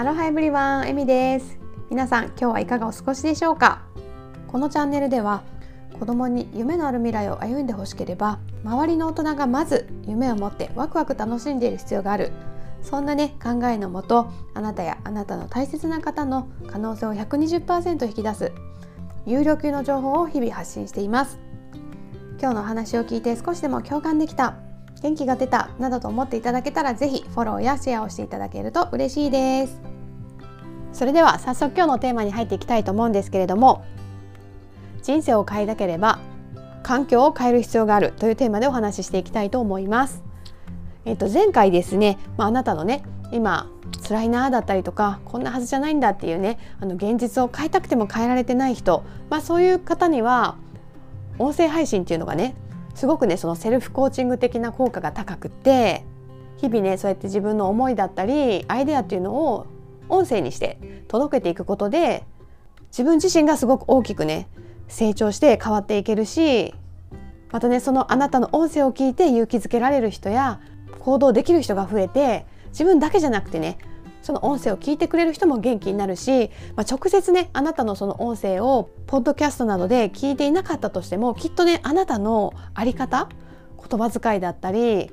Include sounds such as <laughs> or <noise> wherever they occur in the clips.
アロハエブリワンエミです。皆さん今日はいかがお過ごしでしょうか？このチャンネルでは子供に夢のある未来を歩んでほしければ周りの大人がまず夢を持ってワクワク楽しんでいる必要がある。そんなね考えのもとあなたやあなたの大切な方の可能性を120%引き出す有料級の情報を日々発信しています。今日のお話を聞いて少しでも共感できた元気が出たなどと思っていただけたらぜひフォローやシェアをしていただけると嬉しいです。それでは早速今日のテーマに入っていきたいと思うんですけれども人生を変えたければ環境を変える必要があるというテーマでお話ししていきたいと思います。えっと前回ですね、まあ、あなたのね今辛いなだったりとかこんなはずじゃないんだっていうねあの現実を変えたくても変えられてない人、まあ、そういう方には音声配信っていうのがねすごくねそのセルフコーチング的な効果が高くって日々ねそうやって自分の思いだったりアイデアっていうのを音声にして届けていくことで自分自身がすごく大きくね成長して変わっていけるしまたねそのあなたの音声を聞いて勇気づけられる人や行動できる人が増えて自分だけじゃなくてねその音声を聞いてくれる人も元気になるし、まあ、直接ねあなたのその音声をポッドキャストなどで聞いていなかったとしてもきっとねあなたの在り方言葉遣いだったり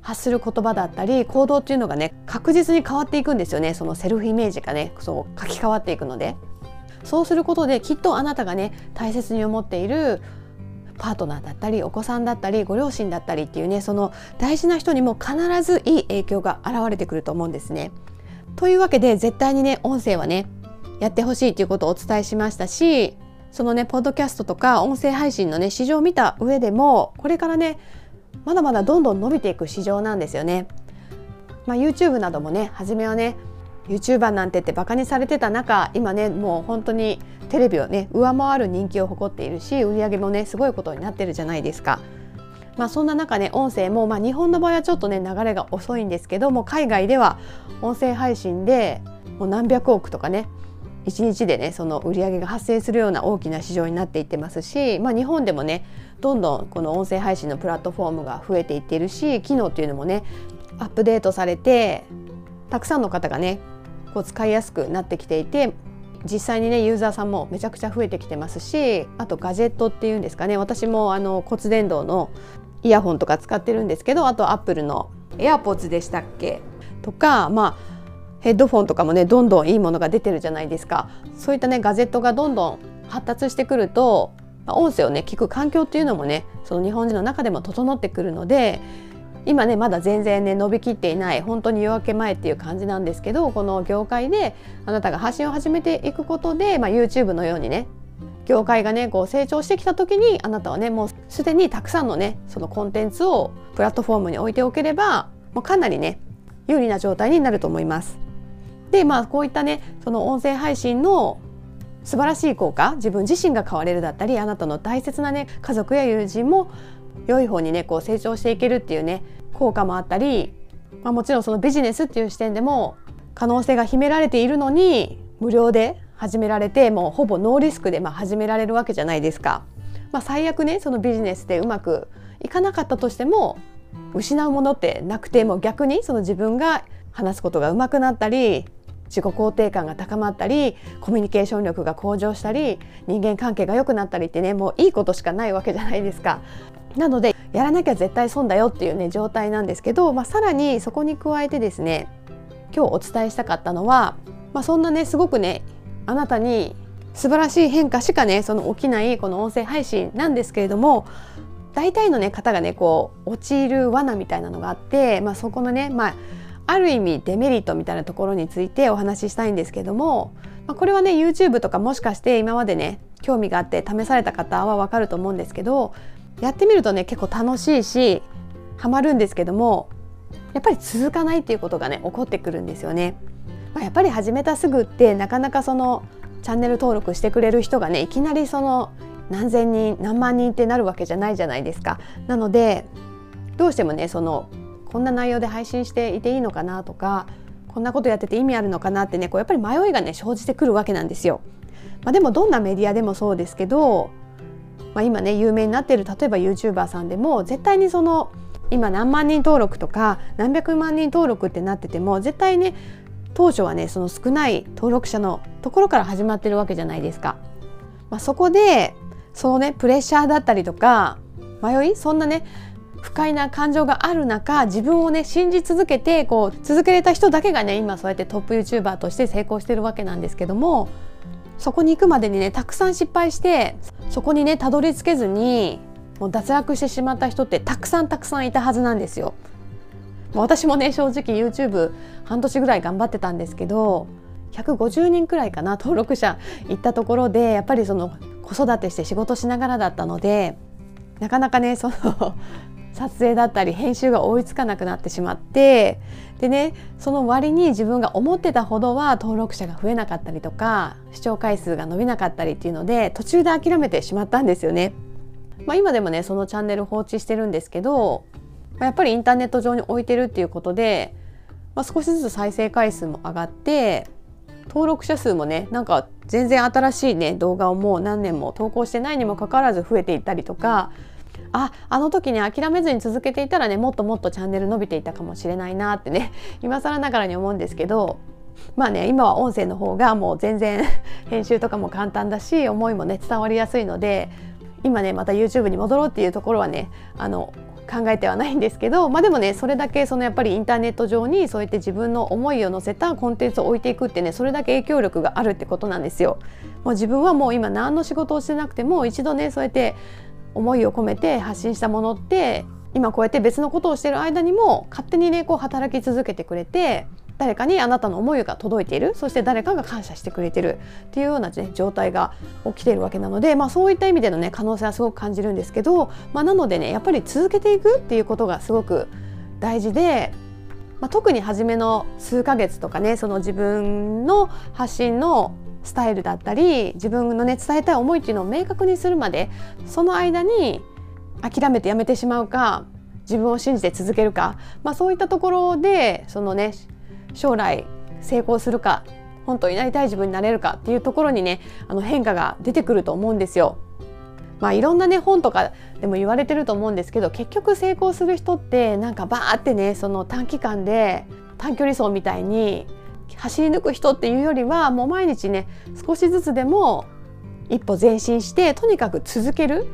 発する言葉だったり行動っていうのがね確実に変わっていくんですよねそのセルフイメージがねそう書き換わっていくのでそうすることできっとあなたがね大切に思っているパートナーだったりお子さんだったりご両親だったりっていうねその大事な人にも必ずいい影響が現れてくると思うんですね。というわけで絶対にね音声はねやってほしいということをお伝えしましたしそのねポッドキャストとか音声配信のね市場を見た上でもこれからねまだまだどんどん伸びていく市場なんですよね。まあ、YouTube などもね初めはね YouTuber なんてってバカにされてた中今ねもう本当にテレビをね上回る人気を誇っているし売り上げもねすごいことになってるじゃないですか。まあ、そんな中ね音声も、まあ、日本の場合はちょっとね流れが遅いんですけども海外では音声配信でもう何百億とかね1日でねその売り上げが発生するような大きな市場になっていってますし、まあ、日本でもねどんどんこの音声配信のプラットフォームが増えていっているし機能っていうのもねアップデートされてたくさんの方がねこう使いやすくなってきていて実際にねユーザーさんもめちゃくちゃ増えてきてますしあとガジェットっていうんですかね私もあの骨伝導のイヤホンとか使ってるんですけどあとアップルの AirPods でしたっけとかまあヘッドフォンとかもねどんどんいいものが出てるじゃないですか。そういったねガジェットがどんどん発達してくると音声をね聞く環境っていうのもねその日本人の中でも整ってくるので今ねまだ全然ね伸びきっていない本当に夜明け前っていう感じなんですけどこの業界であなたが発信を始めていくことで、まあ、YouTube のようにね業界がねこう成長してきた時にあなたはねもうすでにたくさんのねそのコンテンツをプラットフォームに置いておければもうかなりね有利な状態になると思います。でまあこういったねその音声配信の素晴らしい効果自分自身が変われるだったりあなたの大切なね家族や友人も良い方にねこう成長していけるっていうね効果もあったり、まあ、もちろんそのビジネスっていう視点でも可能性が秘められているのに無料で始められてもうほぼノーリスクでまあ始められるわけじゃないですか。まあ、最悪ねそのビジネスでうまくいかなかったとしても失うものってなくても逆にその自分が話すことがうまくなったり自己肯定感が高まったりコミュニケーション力が向上したり人間関係が良くなったりってねもういいことしかないわけじゃないですか。なのでやらなきゃ絶対損だよっていうね状態なんですけど、まあ、さらにそこに加えてですね今日お伝えしたかったのは、まあ、そんなねすごくねあなたに素晴らしい変化しかねその起きないこの音声配信なんですけれども大体のね方がねこう陥る罠みたいなのがあって、まあ、そこのね、まあ、ある意味デメリットみたいなところについてお話ししたいんですけども、まあ、これはね YouTube とかもしかして今までね興味があって試された方はわかると思うんですけどやってみるとね結構楽しいしハマるんですけどもやっぱり続かないっていうことがね起こってくるんですよね。まあ、やっぱり始めたすぐってなかなかそのチャンネル登録してくれる人がねいきなりその何千人何万人ってなるわけじゃないじゃないですか。なのでどうしてもねそのこんな内容で配信していていいのかなとかこんなことやってて意味あるのかなってねこうやっぱり迷いがね生じてくるわけなんですよ。まあ、でもどんなメディアでもそうですけどまあ、今ね有名になっている例えば YouTuber さんでも絶対にその今何万人登録とか何百万人登録ってなってても絶対ね当初はねその少ない登録者のところから始まってるわけじゃないですか。まあ、そこでそのねプレッシャーだったりとか迷い？そんなね不快な感情がある中自分をね信じ続けてこう続けれた人だけがね今そうやってトップ YouTuber として成功してるわけなんですけどもそこに行くまでにねたくさん失敗してそこにねたどり着けずにもう脱落してしまった人ってたくさんたくさんいたはずなんですよ。私もね正直 YouTube 半年ぐらい頑張ってたんですけど150人くらいかな登録者行ったところでやっぱりその子育てして仕事しながらだったのでなかなかねその <laughs> 撮影だったり編集が追いつかなくなってしまってでねその割に自分が思ってたほどは登録者が増えなかったりとか視聴回数が伸びなかったりっていうので途中で諦めてしまったんですよね。まあ、今でもねそのチャンネル放置してるんですけどやっぱりインターネット上に置いてるっていうことで、まあ、少しずつ再生回数も上がって登録者数もねなんか全然新しいね動画をもう何年も投稿してないにもかかわらず増えていったりとかああの時に諦めずに続けていたらねもっともっとチャンネル伸びていたかもしれないなってね <laughs> 今更ながらに思うんですけどまあね今は音声の方がもう全然編集とかも簡単だし思いもね伝わりやすいので今ねまた YouTube に戻ろうっていうところはねあの考えてはないんですけど、まあ、でもねそれだけそのやっぱりインターネット上にそうやって自分の思いを乗せたコンテンツを置いていくってねそれだけ影響力があるってことなんですよ。もう自分はもう今何の仕事をしてなくても一度ねそうやって思いを込めて発信したものって今こうやって別のことをしてる間にも勝手にねこう働き続けてくれて誰かにあなたの思いが届いている。そして誰かが感謝してくれてる。っていうような、ね、状態が起きているわけなので、まあ、そういった意味での、ね、可能性はすごく感じるんですけど、まあ、なのでねやっぱり続けていくっていうことがすごく大事で、まあ、特に初めの数ヶ月とかねその自分の発信のスタイルだったり自分のね伝えたい思いっていうのを明確にするまでその間に諦めてやめてしまうか自分を信じて続けるか、まあ、そういったところでそのね将来成功するか本当になりたい自分になれるかっていうところにねあの変化が出てくると思うんですよ。まあ、いろんなね本とかでも言われてると思うんですけど結局成功する人ってなんかバーってねその短期間で短距離走みたいに走り抜く人っていうよりはもう毎日ね少しずつでも一歩前進してとにかく続ける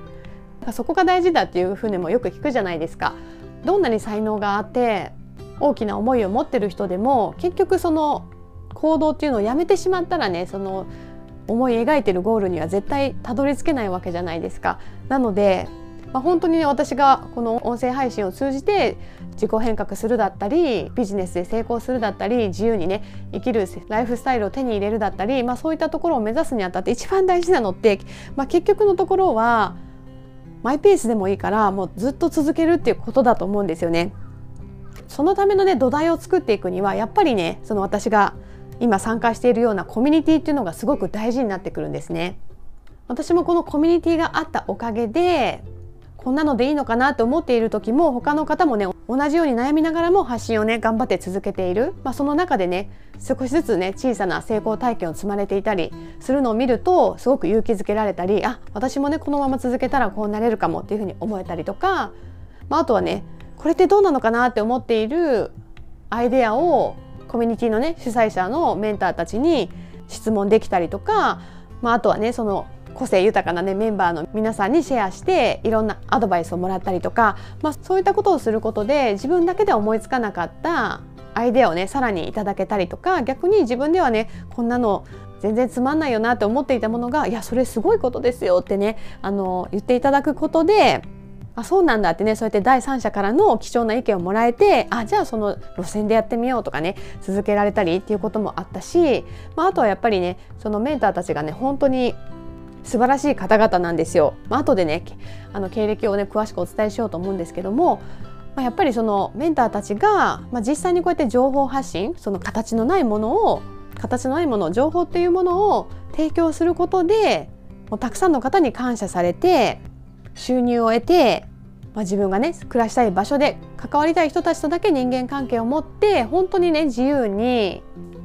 そこが大事だっていうふうにもよく聞くじゃないですか。どんなに才能があって大きな思いを持ってる人でも結局その行動っていうのをやめてしまったらねその思い描いてるゴールには絶対たどり着けないわけじゃないですか。なので、まあ、本当にね私がこの音声配信を通じて自己変革するだったりビジネスで成功するだったり自由にね生きるライフスタイルを手に入れるだったり、まあ、そういったところを目指すにあたって一番大事なのって、まあ、結局のところはマイペースでもいいからもうずっと続けるっていうことだと思うんですよね。そのためのね土台を作っていくにはやっぱりねその私が今参加しているようなコミュニティっていうのがすごく大事になってくるんですね。私もこのコミュニティがあったおかげでこんなのでいいのかなと思っている時も他の方もね同じように悩みながらも発信をね頑張って続けている、まあ、その中でね少しずつね小さな成功体験を積まれていたりするのを見るとすごく勇気づけられたりあ私もねこのまま続けたらこうなれるかもっていうふうに思えたりとか、まあ、あとはねこれってどうなのかなって思っているアイデアをコミュニティのね主催者のメンターたちに質問できたりとか、まあ、あとはねその個性豊かなねメンバーの皆さんにシェアしていろんなアドバイスをもらったりとか、まあ、そういったことをすることで自分だけでは思いつかなかったアイデアをねさらにいただけたりとか逆に自分ではねこんなの全然つまんないよなって思っていたものがいやそれすごいことですよってねあの言っていただくことであそうなんだってねそうやって第三者からの貴重な意見をもらえてあじゃあその路線でやってみようとかね続けられたりっていうこともあったし、まあ、あとはやっぱりねそのメンターたちがね本当に素晴らしい方々なんですよ。まあ後でねあの経歴をね詳しくお伝えしようと思うんですけども、まあ、やっぱりそのメンターたちが、まあ、実際にこうやって情報発信その形のないものを形のないもの情報っていうものを提供することでもうたくさんの方に感謝されて収入を得て、まあ、自分がね暮らしたい場所で関わりたい人たちとだけ人間関係を持って本当にね自由に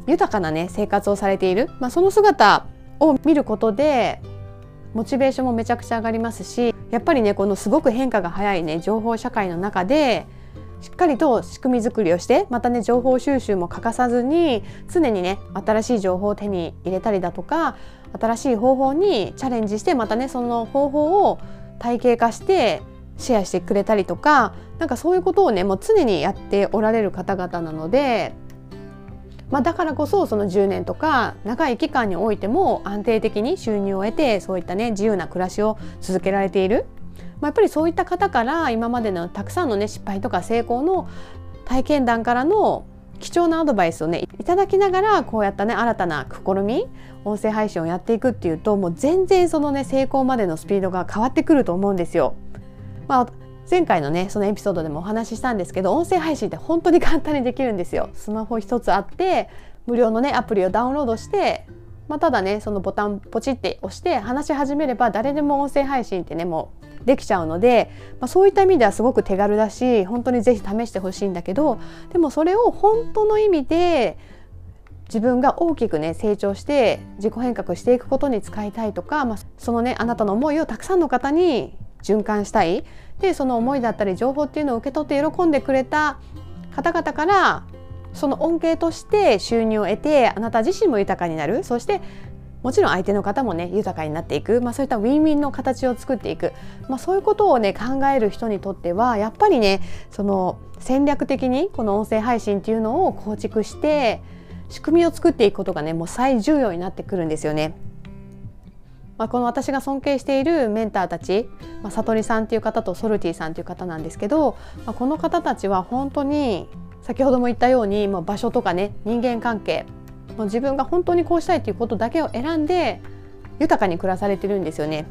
豊かなね生活をされている、まあ、その姿を見ることでモチベーションもめちゃくちゃ上がりますしやっぱりねこのすごく変化が早いね情報社会の中でしっかりと仕組み作りをしてまたね情報収集も欠かさずに常にね新しい情報を手に入れたりだとか新しい方法にチャレンジしてまたねその方法を体系化してシェアしてくれたりとかなんかそういうことをねもう常にやっておられる方々なので、まあ、だからこそその10年とか長い期間においても安定的に収入を得てそういったね自由な暮らしを続けられている、まあ、やっぱりそういった方から今までのたくさんのね失敗とか成功の体験談からの貴重なアドバイスをねいただきながらこうやったね新たな試み音声配信をやっていくっていうともう全然そのね成功までのスピードが変わってくると思うんですよ。まあ、前回のねそのエピソードでもお話ししたんですけど音声配信って本当に簡単にできるんですよ。スマホ一つあって無料のねアプリをダウンロードして、まあ、ただねそのボタンポチって押して話し始めれば誰でも音声配信ってねもうできちゃうので、まあ、そういった意味ではすごく手軽だし本当にぜひ試してほしいんだけどでもそれを本当の意味で自分が大きくね成長して自己変革していくことに使いたいとか、まあ、そのねあなたの思いをたくさんの方に循環したい。でその思いだったり情報っていうのを受け取って喜んでくれた方々からその恩恵として収入を得てあなた自身も豊かになる。そしてもちろん相手の方もね豊かになっていく、まあ、そういったウィンウィンの形を作っていく、まあ、そういうことをね考える人にとってはやっぱりねその戦略的にこの音声配信っていうのを構築して仕組みを作っていくことがねもう最重要になってくるんですよね。まあ、この私が尊敬しているメンターたち、まあ、悟りさんっていう方とソルティさんっていう方なんですけど、まあ、この方たちは本当に先ほども言ったように、まあ、場所とかね人間関係もう自分が本当にこうしたいっていうことだけを選んで豊かに暮らされてるんですよね。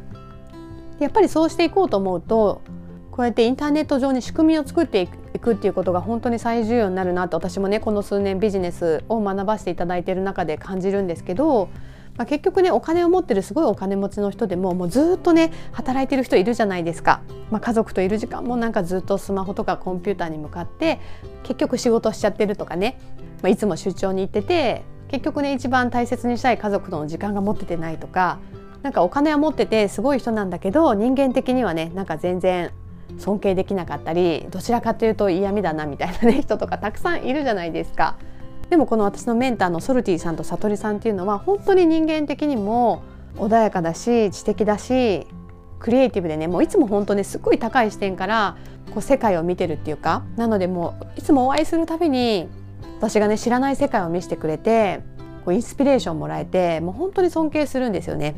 やっぱりそうしていこうと思うとこうやってインターネット上に仕組みを作っていくっていうことが本当に最重要になるなって私もねこの数年ビジネスを学ばせていただいている中で感じるんですけどまあ、結局ねお金を持ってるすごいお金持ちの人でももうずっとね働いてる人いるじゃないですか、まあ、家族といる時間もなんかずっとスマホとかコンピューターに向かって結局仕事しちゃってるとかね、まあ、いつも出張に行ってて結局ね一番大切にしたい家族との時間が持っててないとかなんかお金は持っててすごい人なんだけど人間的にはねなんか全然尊敬できなかったりどちらかというと嫌味だなみたいなね人とかたくさんいるじゃないですか。でもこの私のメンターのソルティさんと悟りさんっていうのは本当に人間的にも穏やかだし知的だしクリエイティブでねもういつも本当にすごい高い視点からこう世界を見てるっていうかなのでもういつもお会いするたびに私がね知らない世界を見せてくれてこうインスピレーションもらえてもう本当に尊敬するんですよね。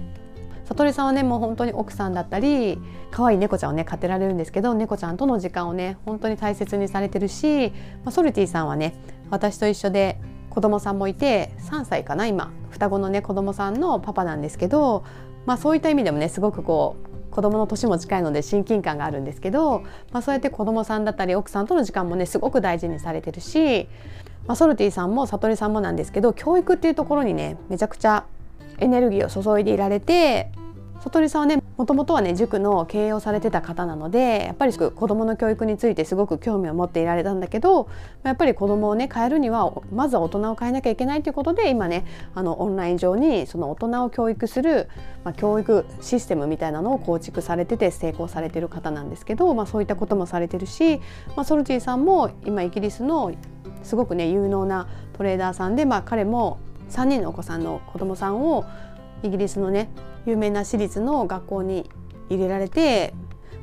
悟りさんはねもう本当に奥さんだったり可愛い猫ちゃんをね飼ってられるんですけど猫ちゃんとの時間をね本当に大切にされてるし、まあ、ソルティさんはね私と一緒で子供さんもいて3歳かな今。双子のね子供さんのパパなんですけど、まあ、そういった意味でもねすごくこう子供の年も近いので親近感があるんですけど、まあ、そうやって子供さんだったり奥さんとの時間もねすごく大事にされてるし、まあ、ソルティさんも悟りさんもなんですけど教育っていうところにねめちゃくちゃエネルギーを注いでいられて悟りさんはねもともとはね塾の経営をされてた方なのでやっぱり子どもの教育についてすごく興味を持っていられたんだけどやっぱり子どもをね変えるにはまずは大人を変えなきゃいけないということで今ねあのオンライン上にその大人を教育する、まあ、教育システムみたいなのを構築されてて成功されてる方なんですけど、まあ、そういったこともされてるし、まあ、ソルティさんも今イギリスのすごくね有能なトレーダーさんで、まあ、彼も3人のお子さんの子どもさんをイギリスのね有名な私立の学校に入れられて、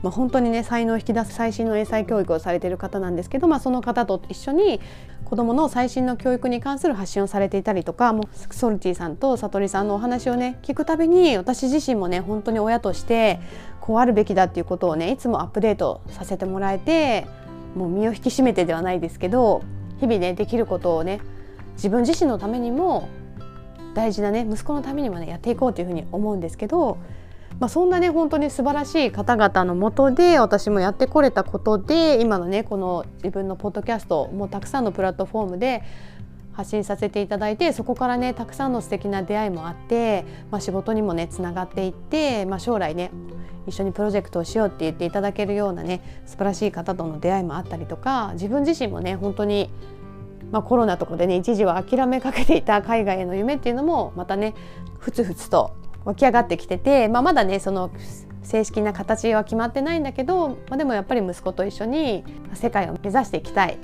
まあ、本当にね才能を引き出す最新の英才教育をされている方なんですけど、まあ、その方と一緒に子どもの最新の教育に関する発信をされていたりとかもうソルティさんと悟りさんのお話をね聞くたびに私自身もね本当に親としてこうあるべきだっていうことをねいつもアップデートさせてもらえてもう身を引き締めてではないですけど日々ねできることをね自分自身のためにも大事なね息子のためにもねやっていこうというふうに思うんですけど、まあ、そんなね本当に素晴らしい方々のもとで私もやってこれたことで今のねこの自分のポッドキャストもたくさんのプラットフォームで発信させていただいてそこからねたくさんの素敵な出会いもあって、まあ、仕事にもねつながっていって、まあ、将来ね一緒にプロジェクトをしようって言っていただけるようなね素晴らしい方との出会いもあったりとか自分自身もね本当にまあ、コロナとかでね一時は諦めかけていた海外への夢っていうのもまたねふつふつと湧き上がってきてて、まあ、まだねその正式な形は決まってないんだけど、まあ、でもやっぱり息子と一緒に世界を目指していきたい。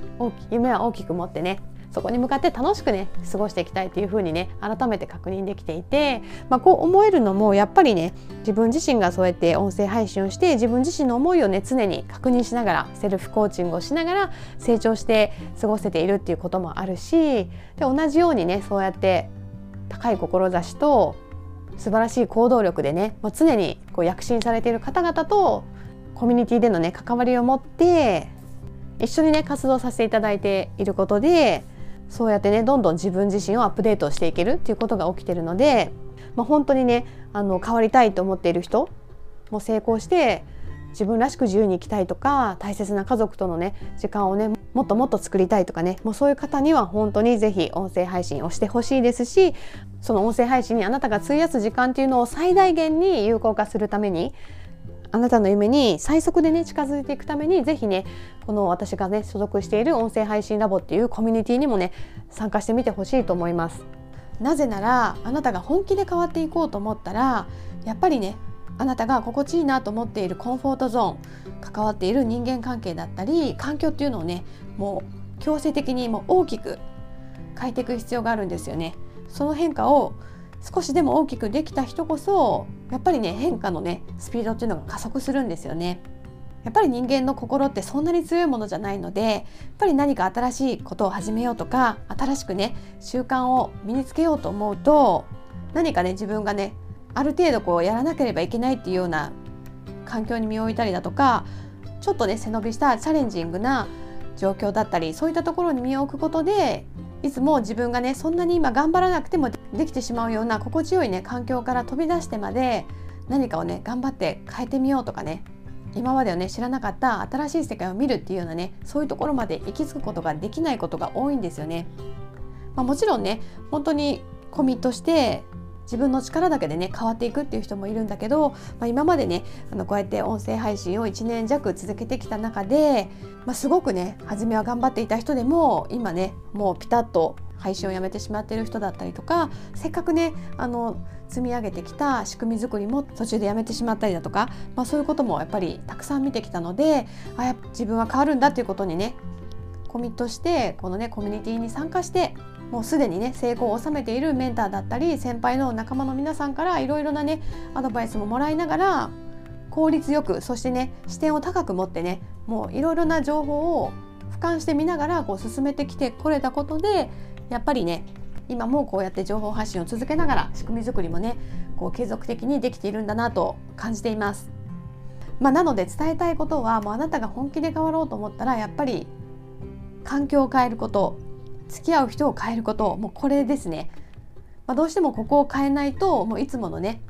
夢は大きく持ってねそこに向かって楽しくね過ごしていきたいというふうにね改めて確認できていて、まあ、こう思えるのもやっぱりね自分自身がそうやって音声配信をして自分自身の思いをね常に確認しながらセルフコーチングをしながら成長して過ごせているっていうこともあるしで同じようにねそうやって高い志と素晴らしい行動力でね、まあ、常にこう躍進されている方々とコミュニティでのね関わりを持って一緒にね活動させていただいていることでそうやってねどんどん自分自身をアップデートしていけるっていうことが起きてるので、まあ、本当にねあの変わりたいと思っている人も成功して自分らしく自由に生きたいとか大切な家族とのね時間をねもっともっと作りたいとかねもうそういう方には本当にぜひ音声配信をしてほしいですしその音声配信にあなたが費やす時間っていうのを最大限に有効化するためにあなたの夢に最速でね近づいていくためにぜひねこの私がね所属している音声配信ラボっていうコミュニティにもね参加してみてほしいと思います。なぜならあなたが本気で変わっていこうと思ったらやっぱりねあなたが心地いいなと思っているコンフォートゾーン関わっている人間関係だったり環境っていうのをねもう強制的にもう大きく変えていく必要があるんですよね。その変化を少しでも大きくできた人こそやっぱりね変化のねスピードっていうのが加速するんですよね。やっぱり人間の心ってそんなに強いものじゃないのでやっぱり何か新しいことを始めようとか新しくね習慣を身につけようと思うと何かね自分がねある程度こうやらなければいけないっていうような環境に身を置いたりだとかちょっとね背伸びしたチャレンジングな状況だったりそういったところに身を置くことでいつも自分がねそんなに今頑張らなくてもできてしまうような心地よいね環境から飛び出してまで何かをね頑張って変えてみようとかね今まではね知らなかった新しい世界を見るっていうようなねそういうところまで行き着くことができないことが多いんですよね。まあ、もちろんね本当にコミットして自分の力だけでね変わっていくっていう人もいるんだけど、まあ、今までねあのこうやって音声配信を1年弱続けてきた中で、まあ、すごくね初めは頑張っていた人でも今ねもうピタッと配信をやめてしまってる人だったりとかせっかくねあの積み上げてきた仕組み作りも途中でやめてしまったりだとか、まあ、そういうこともやっぱりたくさん見てきたのであや自分は変わるんだっていうことにねコミットしてこのねコミュニティに参加してもうすでにね成功を収めているメンターだったり先輩の仲間の皆さんからいろいろなねアドバイスももらいながら効率よくそしてね視点を高く持ってねもういろいろな情報を俯瞰してみながらこう進めてきてこれたことでやっぱりね今もこうやって情報発信を続けながら仕組み作りもねこう継続的にできているんだなと感じています。まあ、なので伝えたいことはもうあなたが本気で変わろうと思ったらやっぱり環境を変えること付き合う人を変えることもうこれですね、まあ、どうしてもここを変えないともういつものね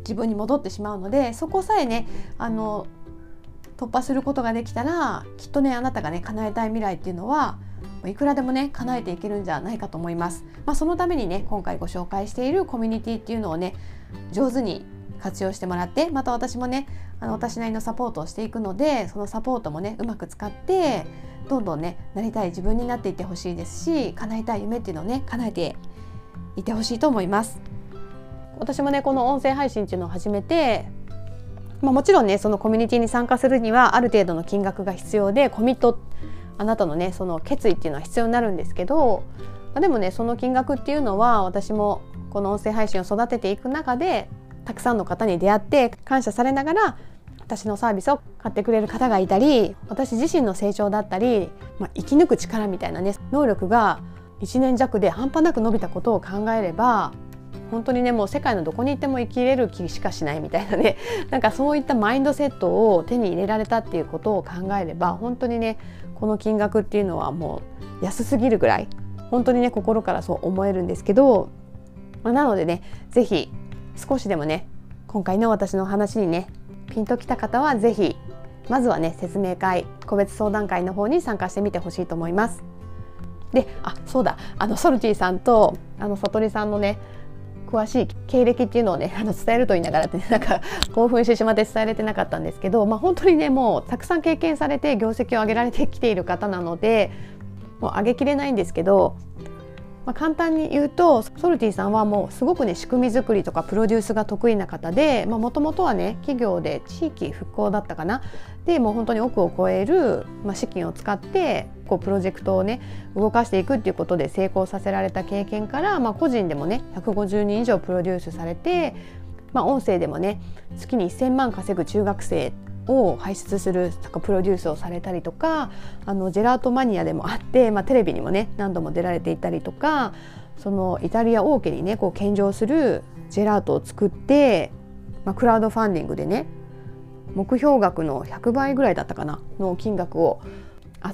自分に戻ってしまうのでそこさえねあの突破することができたらきっとねあなたがね叶えたい未来っていうのはいくらでもね叶えていけるんじゃないかと思います。まあ、そのためにね今回ご紹介しているコミュニティっていうのをね上手に活用してもらってまた私もねあの私なりのサポートをしていくのでそのサポートもねうまく使ってどんどんねなりたい自分になっていってほしいですし叶えたい夢っていうのをね叶えていてほしいと思います。私もねこの音声配信っていうのを始めてまあ、もちろんねそのコミュニティに参加するにはある程度の金額が必要でコミットあなたのねその決意っていうのは必要になるんですけど、まあ、でもねその金額っていうのは私もこの音声配信を育てていく中でたくさんの方に出会って感謝されながら私のサービスを買ってくれる方がいたり私自身の成長だったり、まあ、生き抜く力みたいなね能力が1年弱で半端なく伸びたことを考えれば本当にねもう世界のどこに行っても生きれる気しかしないみたいなね <laughs> なんかそういったマインドセットを手に入れられたっていうことを考えれば本当にねこの金額っていうのはもう安すぎるぐらい本当にね心からそう思えるんですけど、まあ、なのでね是非少しでもね今回の私の話にねピンときた方は是非まずはね説明会個別相談会の方に参加してみてほしいと思います。であそうだあのソルティさんとあの悟りさんのね詳しい経歴っていうのをねあの伝えると言いながらって、ね、<laughs> なんか興奮してしまって伝えれてなかったんですけど、まあ、本当にねもうたくさん経験されて業績を上げられてきている方なのでもう上げきれないんですけどまあ、簡単に言うとソルティさんはもうすごくね仕組み作りとかプロデュースが得意な方でもともとはね企業で地域復興だったかな。でもう本当に億を超える、まあ、資金を使ってこうプロジェクトをね動かしていくっていうことで成功させられた経験から、まあ、個人でもね150人以上プロデュースされて、まあ、音声でもね月に1,000万稼ぐ中学生を輩出するプロデュースをされたりとかあのジェラートマニアでもあって、まあ、テレビにもね何度も出られていたりとかそのイタリア王家にねこう献上するジェラートを作って、まあ、クラウドファンディングでね目標額の100倍ぐらいだったかなの金額を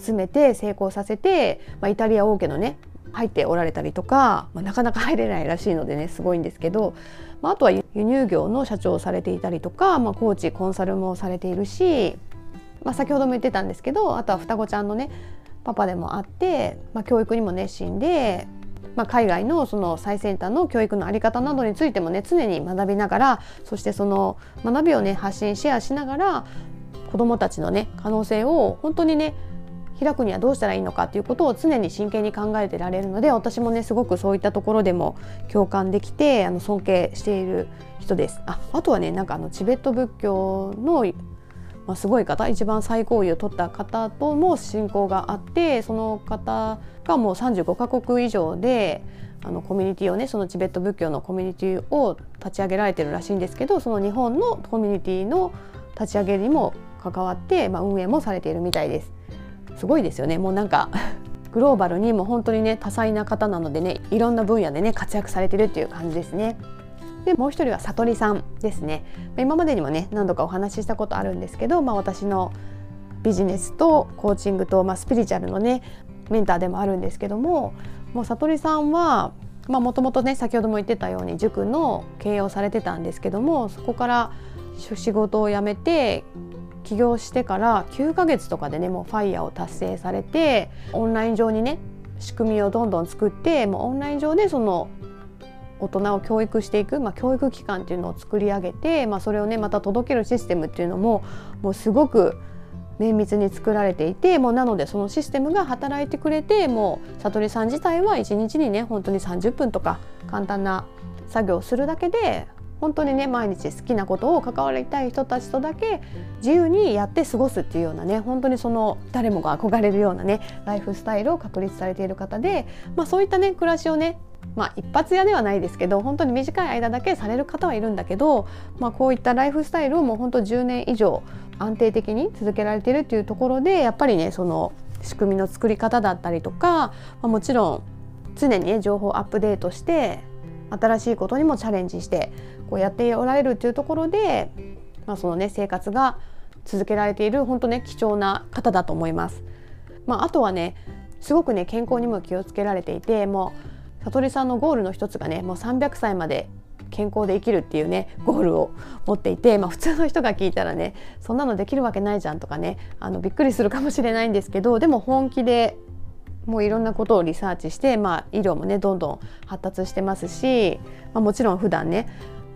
集めて成功させて、まあ、イタリア王家のね入っておられたりとか、まあ、なかなか入れないらしいのでねすごいんですけど、まあ、あとは輸入業の社長をされていたりとか、まあ、コーチコンサルもされているし、まあ、先ほども言ってたんですけどあとは双子ちゃんのねパパでもあって、まあ、教育にも熱心で、まあ、海外のその最先端の教育の在り方などについてもね常に学びながらそしてその学びをね発信シェアしながら子どもたちのね可能性を本当にね開くにはどうしたらいいのかっていうことを常に真剣に考えてられるので私もねすごくそういったところでも共感できてあの尊敬している人です。ああとはねなんかあのチベット仏教のまあ、すごい方一番最高位を取った方とも親交があってその方がもう35カ国以上であのコミュニティをねそのチベット仏教のコミュニティを立ち上げられてるらしいんですけどその日本のコミュニティの立ち上げにも関わって、まあ、運営もされているみたいです。すごいですよねもうなんか <laughs> グローバルにも本当にね多彩な方なのでねいろんな分野でね活躍されてるっていう感じですね。でもう一人は悟りさんですね今までにもね何度かお話ししたことあるんですけど、まあ、私のビジネスとコーチングと、まあ、スピリチュアルのねメンターでもあるんですけどももう悟りさんはもともとね先ほども言ってたように塾の経営をされてたんですけどもそこから仕事を辞めて起業してから9ヶ月とかでねもうファイヤーを達成されてオンライン上にね仕組みをどんどん作ってもうオンライン上でその大人を教育していく、まあ、教育機関っていうのを作り上げて、まあ、それをねまた届けるシステムっていうのももうすごく綿密に作られていてもうなのでそのシステムが働いてくれてもう悟りさん自体は1日にね本当に30分とか簡単な作業をするだけで本当にね毎日好きなことを関わりたい人たちとだけ自由にやって過ごすっていうようなね本当にその誰もが憧れるようなねライフスタイルを確立されている方で、まあ、そういったね暮らしをねまあ、一発屋ではないですけど本当に短い間だけされる方はいるんだけど、まあ、こういったライフスタイルをもう本当10年以上安定的に続けられているっていうところでやっぱりねその仕組みの作り方だったりとか、まあ、もちろん常にね情報アップデートして新しいことにもチャレンジしてこうやっておられるっていうところで、まあ、そのね生活が続けられている本当ね貴重な方だと思います。まあ、あとはねすごくね健康にも気をつけられていてもう悟りさんのゴールの一つがねもう300歳まで健康で生きるっていうねゴールを持っていて、まあ、普通の人が聞いたらねそんなのできるわけないじゃんとかねあのびっくりするかもしれないんですけどでも本気でもういろんなことをリサーチして、まあ、医療もねどんどん発達してますし、まあ、もちろん普段ね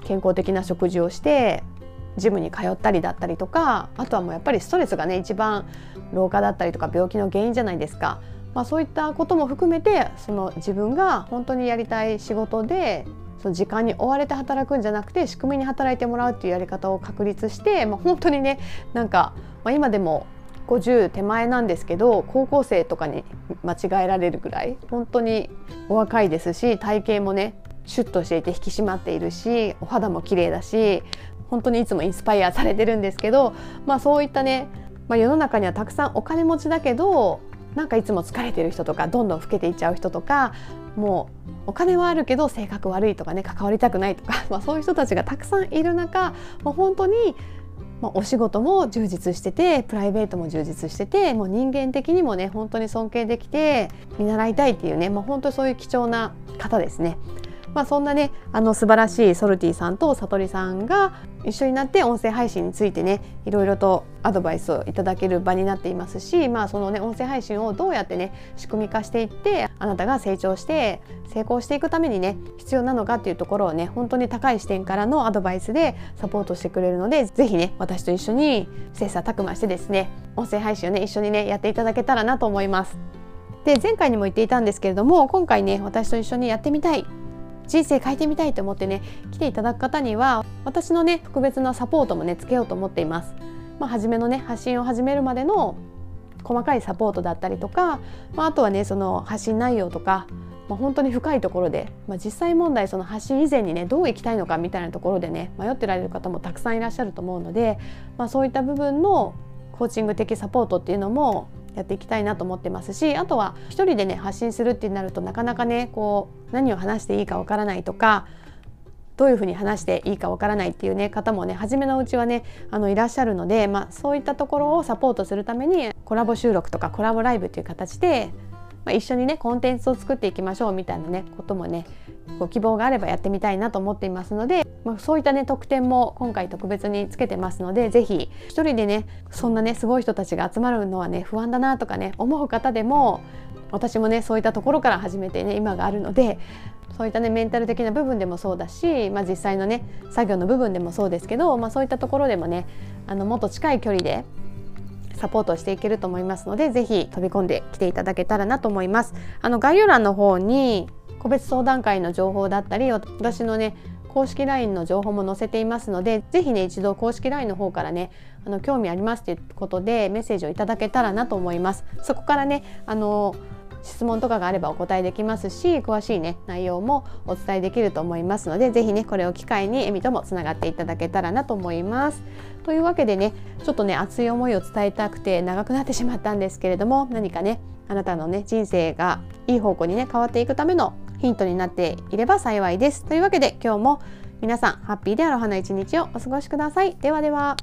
健康的な食事をしてジムに通ったりだったりとかあとはもうやっぱりストレスがね一番老化だったりとか病気の原因じゃないですか。まあ、そういったことも含めてその自分が本当にやりたい仕事でその時間に追われて働くんじゃなくて仕組みに働いてもらうっていうやり方を確立して、まあ、本当にねなんか、まあ、今でも50手前なんですけど高校生とかに間違えられるぐらい本当にお若いですし体型もねシュッとしていて引き締まっているしお肌も綺麗だし本当にいつもインスパイアされてるんですけど、まあ、そういったね、まあ、世の中にはたくさんお金持ちだけどなんかいつも疲れてる人とかどんどん老けていっちゃう人とかもうお金はあるけど性格悪いとかね関わりたくないとか、<laughs> まあ、そういう人たちがたくさんいる中もう本当にまあ、お仕事も充実しててプライベートも充実しててもう人間的にもね本当に尊敬できて見習いたいっていうね、まあ、本当そういう貴重な方ですね。まあ、そんなねあの素晴らしいソルティさんと悟りさんが一緒になって音声配信についてねいろいろとアドバイスをいただける場になっていますし、まあ、そのね音声配信をどうやってね仕組み化していってあなたが成長して成功していくためにね必要なのかっていうところをね本当に高い視点からのアドバイスでサポートしてくれるので是非ね私と一緒に切磋琢磨してですね音声配信をね一緒にねやっていただけたらなと思います。で前回にも言っていたんですけれども今回ね私と一緒にやってみたい人生変えてみたいと思ってね来ていただく方には私のね特別なサポートもねつけようと思っています。まあ、初めのね発信を始めるまでの細かいサポートだったりとか、まあ、あとはねその発信内容とか、まあ、本当に深いところで、まあ、実際問題その発信以前にねどう生きたいのかみたいなところでね迷ってられる方もたくさんいらっしゃると思うので、まあ、そういった部分のコーチング的サポートっていうのもやっていきたいなと思ってますしあとは一人でね発信するってなるとなかなかねこう何を話していいかわからないとかどういうふうに話していいかわからないっていうね方もね初めのうちはねあのいらっしゃるので、まあ、そういったところをサポートするためにコラボ収録とかコラボライブという形で、まあ、一緒にねコンテンツを作っていきましょうみたいなねこともねご希望があればやってみたいなと思っていますので、まあ、そういったね特典も今回特別につけてますので是非一人でねそんなねすごい人たちが集まるのはね不安だなとかね思う方でも私もねそういったところから始めてね今があるのでそういったねメンタル的な部分でもそうだし、まあ、実際のね作業の部分でもそうですけど、まあ、そういったところでもねあのもっと近い距離でサポートしていけると思いますのでぜひ飛び込んできていただけたらなと思います。あの概要欄の方に個別相談会の情報だったり私のね公式 LINE の情報も載せていますのでぜひね一度公式 LINE の方からねあの興味ありますということでメッセージをいただけたらなと思いますそこからねあの質問とかがあればお答えできますし詳しいね内容もお伝えできると思いますのでぜひねこれを機会にエミともつながっていただけたらなと思いますというわけでねちょっとね熱い思いを伝えたくて長くなってしまったんですけれども何かねあなたのね人生がいい方向にね変わっていくためのヒントになっていれば幸いです。というわけで今日も皆さんハッピーであロハな一日をお過ごしください。ではでは。